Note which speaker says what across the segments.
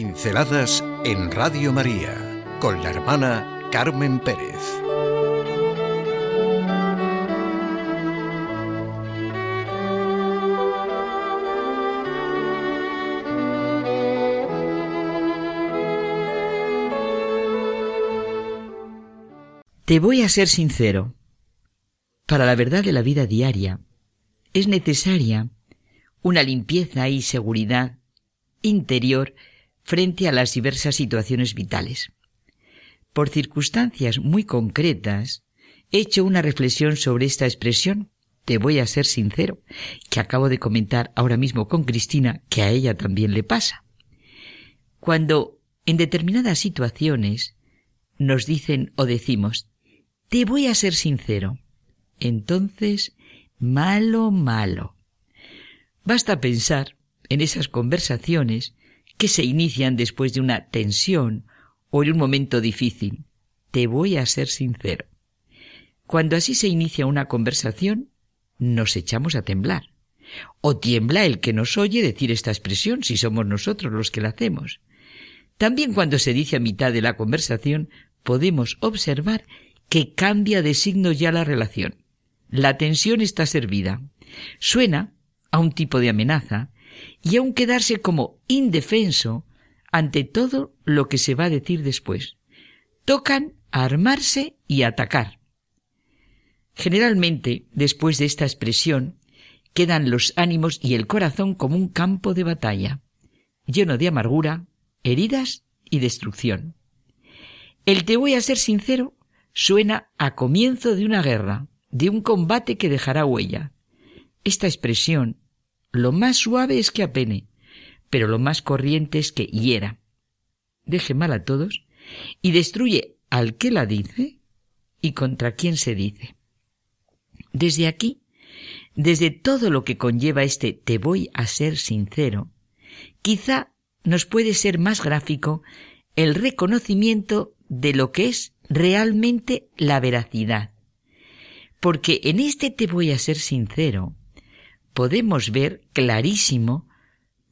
Speaker 1: Pinceladas en Radio María con la hermana Carmen Pérez.
Speaker 2: Te voy a ser sincero. Para la verdad de la vida diaria es necesaria una limpieza y seguridad interior frente a las diversas situaciones vitales. Por circunstancias muy concretas, he hecho una reflexión sobre esta expresión, te voy a ser sincero, que acabo de comentar ahora mismo con Cristina, que a ella también le pasa. Cuando en determinadas situaciones nos dicen o decimos, te voy a ser sincero, entonces, malo, malo. Basta pensar en esas conversaciones que se inician después de una tensión o en un momento difícil. Te voy a ser sincero. Cuando así se inicia una conversación, nos echamos a temblar. O tiembla el que nos oye decir esta expresión si somos nosotros los que la hacemos. También cuando se dice a mitad de la conversación, podemos observar que cambia de signo ya la relación. La tensión está servida. Suena a un tipo de amenaza y aún quedarse como indefenso ante todo lo que se va a decir después. Tocan a armarse y atacar. Generalmente, después de esta expresión, quedan los ánimos y el corazón como un campo de batalla, lleno de amargura, heridas y destrucción. El te voy a ser sincero suena a comienzo de una guerra, de un combate que dejará huella. Esta expresión, lo más suave es que apene, pero lo más corriente es que hiera. Deje mal a todos y destruye al que la dice y contra quien se dice. Desde aquí, desde todo lo que conlleva este te voy a ser sincero, quizá nos puede ser más gráfico el reconocimiento de lo que es realmente la veracidad. Porque en este te voy a ser sincero, podemos ver clarísimo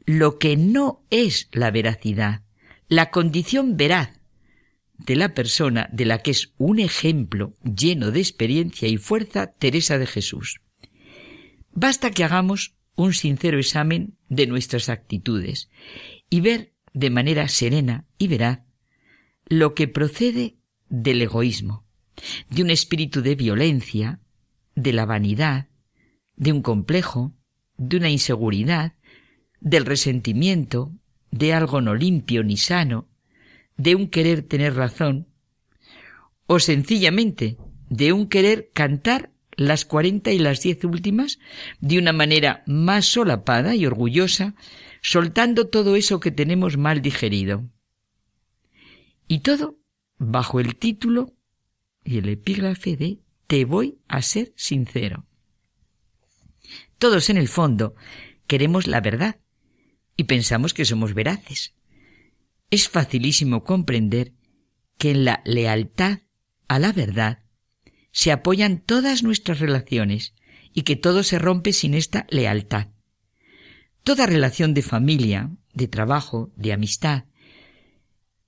Speaker 2: lo que no es la veracidad, la condición veraz de la persona de la que es un ejemplo lleno de experiencia y fuerza Teresa de Jesús. Basta que hagamos un sincero examen de nuestras actitudes y ver de manera serena y veraz lo que procede del egoísmo, de un espíritu de violencia, de la vanidad, de un complejo, de una inseguridad, del resentimiento, de algo no limpio ni sano, de un querer tener razón, o sencillamente de un querer cantar las cuarenta y las diez últimas de una manera más solapada y orgullosa, soltando todo eso que tenemos mal digerido. Y todo bajo el título y el epígrafe de Te voy a ser sincero. Todos en el fondo queremos la verdad y pensamos que somos veraces. Es facilísimo comprender que en la lealtad a la verdad se apoyan todas nuestras relaciones y que todo se rompe sin esta lealtad. Toda relación de familia, de trabajo, de amistad,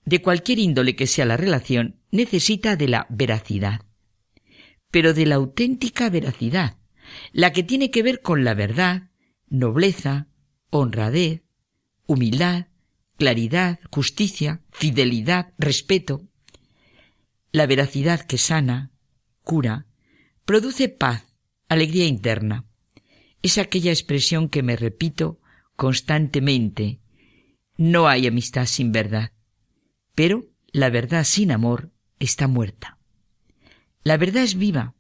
Speaker 2: de cualquier índole que sea la relación, necesita de la veracidad, pero de la auténtica veracidad, la que tiene que ver con la verdad, nobleza, honradez, humildad, claridad, justicia, fidelidad, respeto. La veracidad que sana, cura, produce paz, alegría interna. Es aquella expresión que me repito constantemente. No hay amistad sin verdad. Pero la verdad sin amor está muerta. La verdad es viva.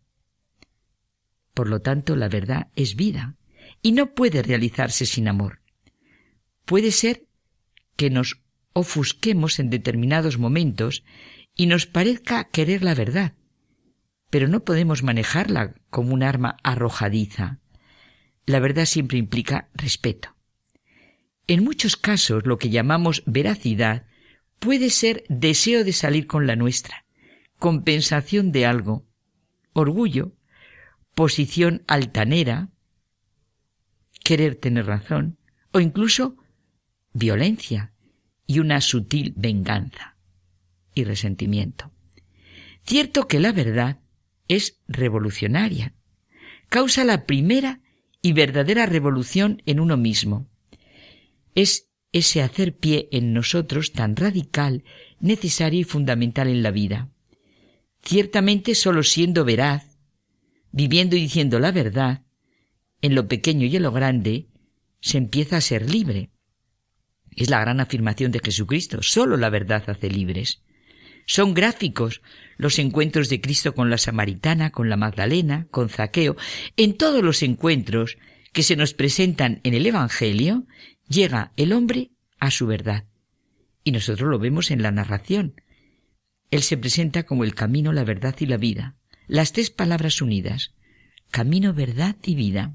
Speaker 2: Por lo tanto, la verdad es vida y no puede realizarse sin amor. Puede ser que nos ofusquemos en determinados momentos y nos parezca querer la verdad, pero no podemos manejarla como un arma arrojadiza. La verdad siempre implica respeto. En muchos casos lo que llamamos veracidad puede ser deseo de salir con la nuestra, compensación de algo, orgullo, posición altanera, querer tener razón, o incluso violencia, y una sutil venganza y resentimiento. Cierto que la verdad es revolucionaria, causa la primera y verdadera revolución en uno mismo. Es ese hacer pie en nosotros tan radical, necesario y fundamental en la vida. Ciertamente solo siendo veraz, viviendo y diciendo la verdad, en lo pequeño y en lo grande, se empieza a ser libre. Es la gran afirmación de Jesucristo. Solo la verdad hace libres. Son gráficos los encuentros de Cristo con la samaritana, con la Magdalena, con Zaqueo. En todos los encuentros que se nos presentan en el Evangelio, llega el hombre a su verdad. Y nosotros lo vemos en la narración. Él se presenta como el camino, la verdad y la vida. Las tres palabras unidas. Camino, verdad y vida.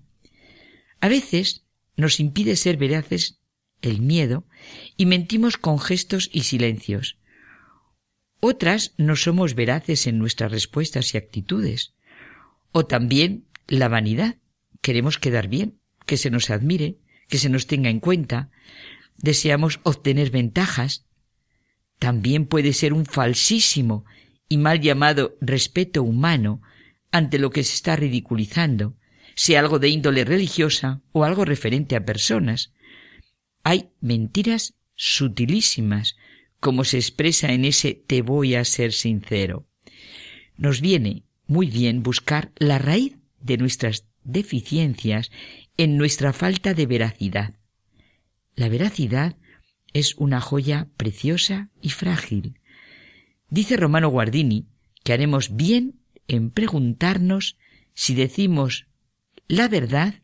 Speaker 2: A veces nos impide ser veraces el miedo y mentimos con gestos y silencios. Otras no somos veraces en nuestras respuestas y actitudes. O también la vanidad. Queremos quedar bien, que se nos admire, que se nos tenga en cuenta. Deseamos obtener ventajas. También puede ser un falsísimo y mal llamado respeto humano ante lo que se está ridiculizando, sea algo de índole religiosa o algo referente a personas. Hay mentiras sutilísimas, como se expresa en ese te voy a ser sincero. Nos viene muy bien buscar la raíz de nuestras deficiencias en nuestra falta de veracidad. La veracidad es una joya preciosa y frágil. Dice Romano Guardini que haremos bien en preguntarnos si decimos la verdad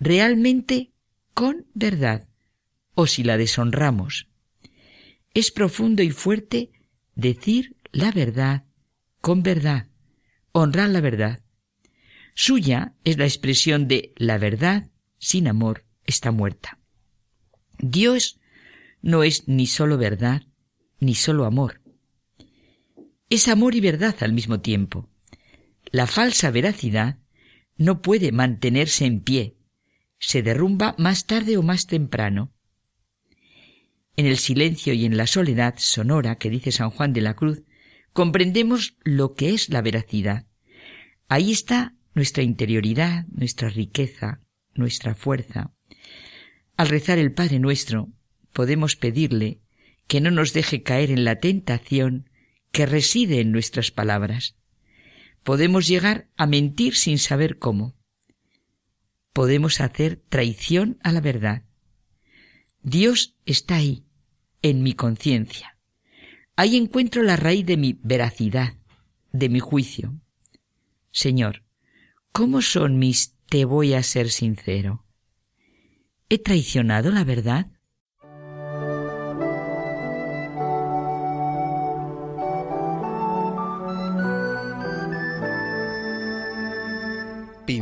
Speaker 2: realmente con verdad o si la deshonramos. Es profundo y fuerte decir la verdad con verdad, honrar la verdad. Suya es la expresión de la verdad sin amor está muerta. Dios no es ni solo verdad, ni solo amor. Es amor y verdad al mismo tiempo. La falsa veracidad no puede mantenerse en pie, se derrumba más tarde o más temprano. En el silencio y en la soledad sonora que dice San Juan de la Cruz, comprendemos lo que es la veracidad. Ahí está nuestra interioridad, nuestra riqueza, nuestra fuerza. Al rezar el Padre nuestro, podemos pedirle que no nos deje caer en la tentación que reside en nuestras palabras. Podemos llegar a mentir sin saber cómo. Podemos hacer traición a la verdad. Dios está ahí, en mi conciencia. Ahí encuentro la raíz de mi veracidad, de mi juicio. Señor, ¿cómo son mis te voy a ser sincero? ¿He traicionado la verdad?